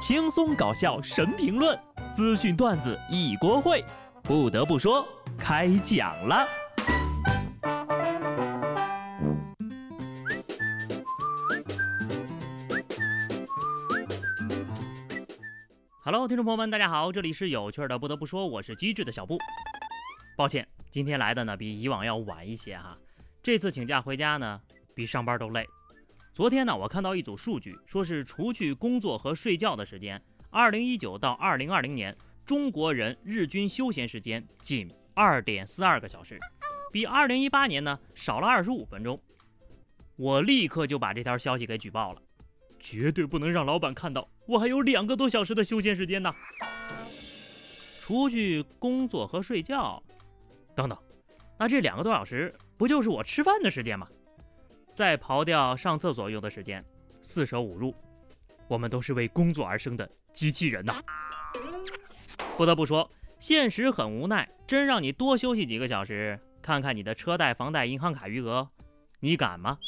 轻松搞笑神评论，资讯段子一锅烩。不得不说，开讲了。Hello，听众朋友们，大家好，这里是有趣的。不得不说，我是机智的小布。抱歉，今天来的呢比以往要晚一些哈。这次请假回家呢，比上班都累。昨天呢，我看到一组数据，说是除去工作和睡觉的时间，二零一九到二零二零年，中国人日均休闲时间仅二点四二个小时，比二零一八年呢少了二十五分钟。我立刻就把这条消息给举报了，绝对不能让老板看到我还有两个多小时的休闲时间呢。除去工作和睡觉，等等，那这两个多小时不就是我吃饭的时间吗？再刨掉上厕所用的时间，四舍五入，我们都是为工作而生的机器人呐。不得不说，现实很无奈，真让你多休息几个小时，看看你的车贷、房贷、银行卡余额，你敢吗？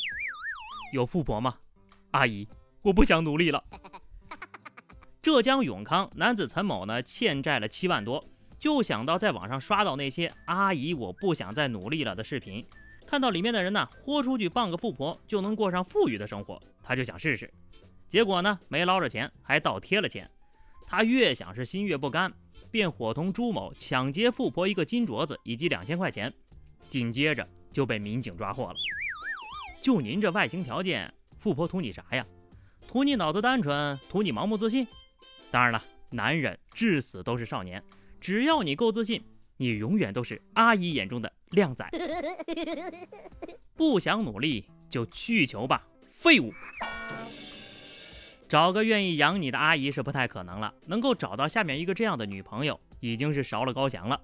有富婆吗？阿姨，我不想努力了。浙江永康男子陈某呢，欠债了七万多，就想到在网上刷到那些“阿姨，我不想再努力了”的视频。看到里面的人呢，豁出去傍个富婆就能过上富裕的生活，他就想试试。结果呢，没捞着钱，还倒贴了钱。他越想是心越不甘，便伙同朱某抢劫富婆一个金镯子以及两千块钱，紧接着就被民警抓获了。就您这外形条件，富婆图你啥呀？图你脑子单纯，图你盲目自信？当然了，男人至死都是少年，只要你够自信。你永远都是阿姨眼中的靓仔，不想努力就去求吧，废物！找个愿意养你的阿姨是不太可能了，能够找到下面一个这样的女朋友，已经是烧了高翔了。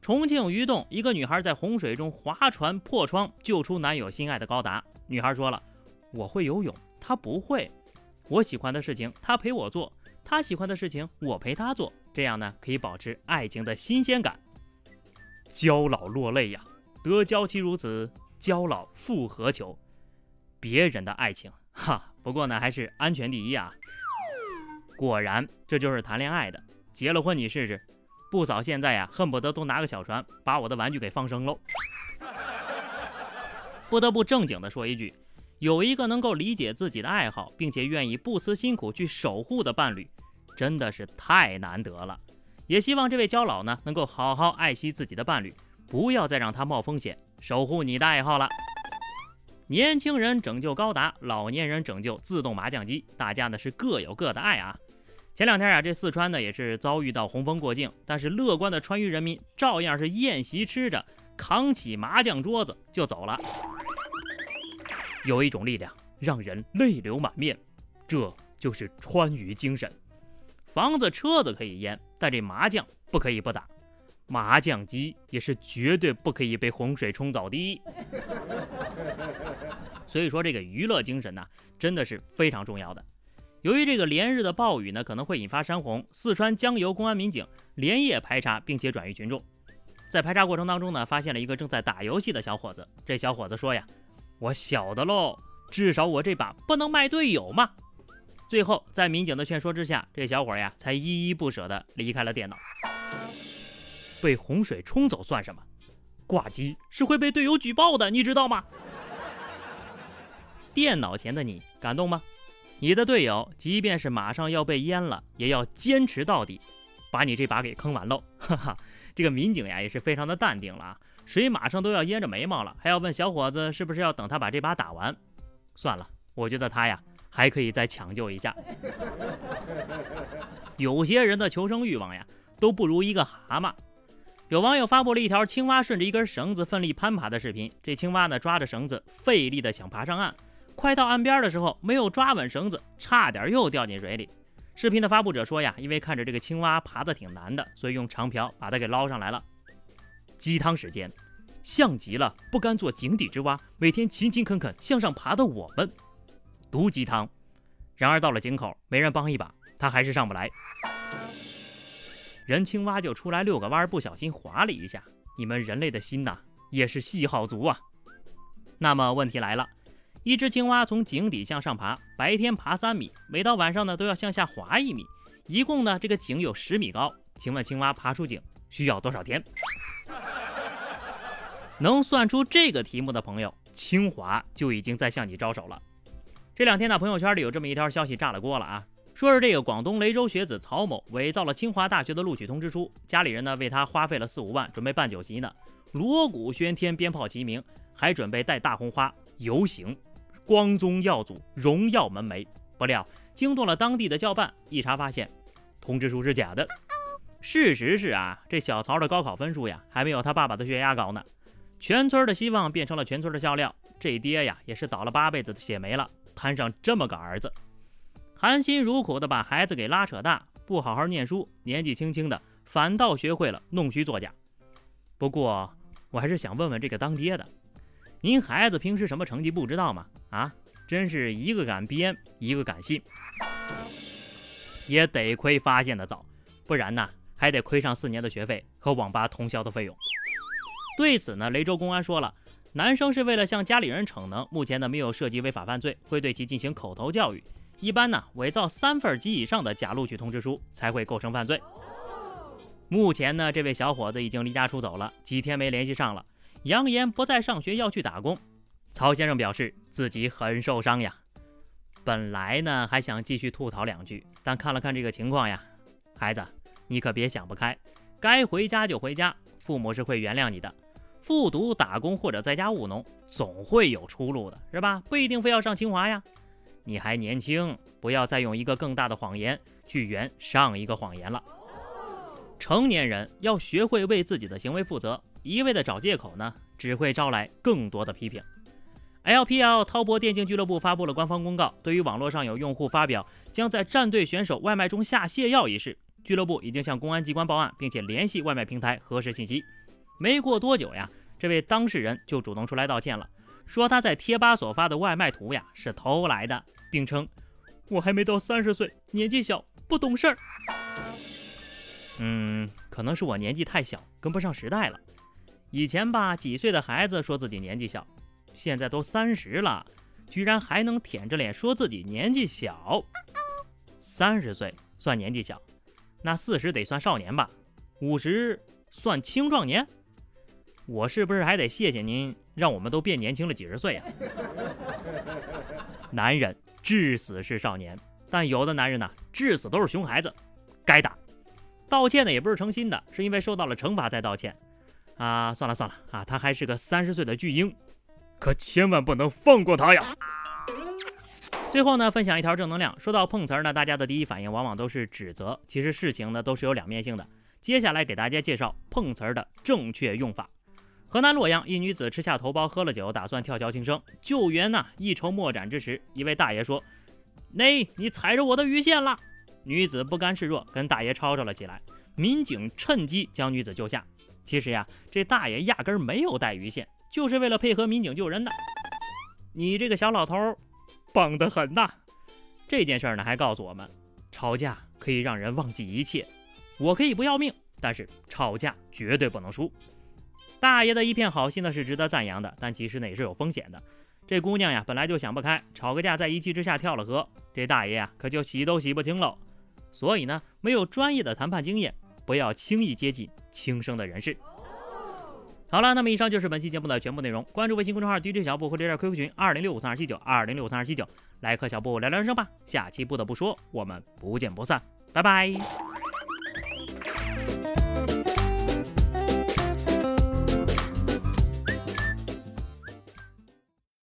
重庆鱼洞一个女孩在洪水中划船破窗救出男友心爱的高达。女孩说了：“我会游泳，他不会。我喜欢的事情他陪我做，他喜欢的事情我陪他做。”这样呢，可以保持爱情的新鲜感。娇老落泪呀，得娇妻如此，娇老复何求？别人的爱情，哈，不过呢，还是安全第一啊。果然，这就是谈恋爱的。结了婚你试试，不嫂现在呀，恨不得都拿个小船把我的玩具给放生喽。不得不正经的说一句，有一个能够理解自己的爱好，并且愿意不辞辛苦去守护的伴侣。真的是太难得了，也希望这位焦老呢能够好好爱惜自己的伴侣，不要再让他冒风险，守护你的爱好了。年轻人拯救高达，老年人拯救自动麻将机，大家呢是各有各的爱啊。前两天啊，这四川呢也是遭遇到洪峰过境，但是乐观的川渝人民照样是宴席吃着，扛起麻将桌子就走了。有一种力量让人泪流满面，这就是川渝精神。房子、车子可以淹，但这麻将不可以不打，麻将机也是绝对不可以被洪水冲走的。所以说，这个娱乐精神呢，真的是非常重要的。由于这个连日的暴雨呢，可能会引发山洪，四川江油公安民警连夜排查，并且转移群众。在排查过程当中呢，发现了一个正在打游戏的小伙子。这小伙子说呀：“我晓得喽，至少我这把不能卖队友嘛。”最后，在民警的劝说之下，这小伙呀才依依不舍地离开了电脑。被洪水冲走算什么？挂机是会被队友举报的，你知道吗？电脑前的你感动吗？你的队友即便是马上要被淹了，也要坚持到底，把你这把给坑完喽！哈哈，这个民警呀也是非常的淡定了啊，水马上都要淹着眉毛了，还要问小伙子是不是要等他把这把打完？算了，我觉得他呀。还可以再抢救一下。有些人的求生欲望呀，都不如一个蛤蟆。有网友发布了一条青蛙顺着一根绳子奋力攀爬的视频。这青蛙呢，抓着绳子费力的想爬上岸，快到岸边的时候，没有抓稳绳子，差点又掉进水里。视频的发布者说呀，因为看着这个青蛙爬的挺难的，所以用长瓢把它给捞上来了。鸡汤时间，像极了不甘做井底之蛙，每天勤勤恳恳向上爬的我们。毒鸡汤，然而到了井口，没人帮一把，他还是上不来。人青蛙就出来遛个弯，不小心滑了一下。你们人类的心呐，也是细好足啊。那么问题来了，一只青蛙从井底向上爬，白天爬三米，每到晚上呢都要向下滑一米，一共呢这个井有十米高。请问青蛙爬出井需要多少天？能算出这个题目的朋友，清华就已经在向你招手了。这两天呢，朋友圈里有这么一条消息炸了锅了啊，说是这个广东雷州学子曹某伪造了清华大学的录取通知书，家里人呢为他花费了四五万，准备办酒席呢，锣鼓喧天，鞭炮齐鸣，还准备带大红花游行。光宗耀祖，荣耀门楣。不料惊动了当地的教办，一查发现，通知书是假的。事实是啊，这小曹的高考分数呀，还没有他爸爸的血压高呢。全村的希望变成了全村的笑料。这爹呀，也是倒了八辈子的血霉了，摊上这么个儿子，含辛茹苦的把孩子给拉扯大，不好好念书，年纪轻轻的反倒学会了弄虚作假。不过，我还是想问问这个当爹的。您孩子平时什么成绩不知道吗？啊，真是一个敢编，一个敢信，也得亏发现的早，不然呢，还得亏上四年的学费和网吧通宵的费用。对此呢，雷州公安说了，男生是为了向家里人逞能，目前呢没有涉及违法犯罪，会对其进行口头教育。一般呢，伪造三份及以上的假录取通知书才会构成犯罪。目前呢，这位小伙子已经离家出走了，几天没联系上了。扬言不再上学，要去打工。曹先生表示自己很受伤呀。本来呢还想继续吐槽两句，但看了看这个情况呀，孩子，你可别想不开，该回家就回家，父母是会原谅你的。复读、打工或者在家务农，总会有出路的，是吧？不一定非要上清华呀。你还年轻，不要再用一个更大的谎言去圆上一个谎言了。成年人要学会为自己的行为负责。一味的找借口呢，只会招来更多的批评。LPL 滔博电竞俱乐部发布了官方公告，对于网络上有用户发表将在战队选手外卖中下泻药一事，俱乐部已经向公安机关报案，并且联系外卖平台核实信息。没过多久呀，这位当事人就主动出来道歉了，说他在贴吧所发的外卖图呀是偷来的，并称我还没到三十岁，年纪小，不懂事儿。嗯，可能是我年纪太小，跟不上时代了。以前吧，几岁的孩子说自己年纪小，现在都三十了，居然还能舔着脸说自己年纪小。三十岁算年纪小，那四十得算少年吧？五十算青壮年？我是不是还得谢谢您，让我们都变年轻了几十岁呀？男人至死是少年，但有的男人呢，至死都是熊孩子，该打。道歉呢也不是诚心的，是因为受到了惩罚才道歉。啊，算了算了啊，他还是个三十岁的巨婴，可千万不能放过他呀！最后呢，分享一条正能量。说到碰瓷儿呢，大家的第一反应往往都是指责，其实事情呢都是有两面性的。接下来给大家介绍碰瓷儿的正确用法。河南洛阳一女子吃下头孢，喝了酒，打算跳桥轻生，救援呢一筹莫展之时，一位大爷说：“那，你踩着我的鱼线了。”女子不甘示弱，跟大爷吵吵了起来。民警趁机将女子救下。其实呀，这大爷压根没有带鱼线，就是为了配合民警救人的。你这个小老头，棒得很呐！这件事呢，还告诉我们，吵架可以让人忘记一切。我可以不要命，但是吵架绝对不能输。大爷的一片好心呢，是值得赞扬的，但其实呢，也是有风险的。这姑娘呀，本来就想不开，吵个架，在一气之下跳了河，这大爷呀，可就洗都洗不清喽。所以呢，没有专业的谈判经验。不要轻易接近轻生的人士。好了，那么以上就是本期节目的全部内容。关注微信公众号 DJ 小布或者加 QQ 群二零六五三二七九二零六五三二七九，来和小布聊聊人生吧。下期不得不说，我们不见不散，拜拜。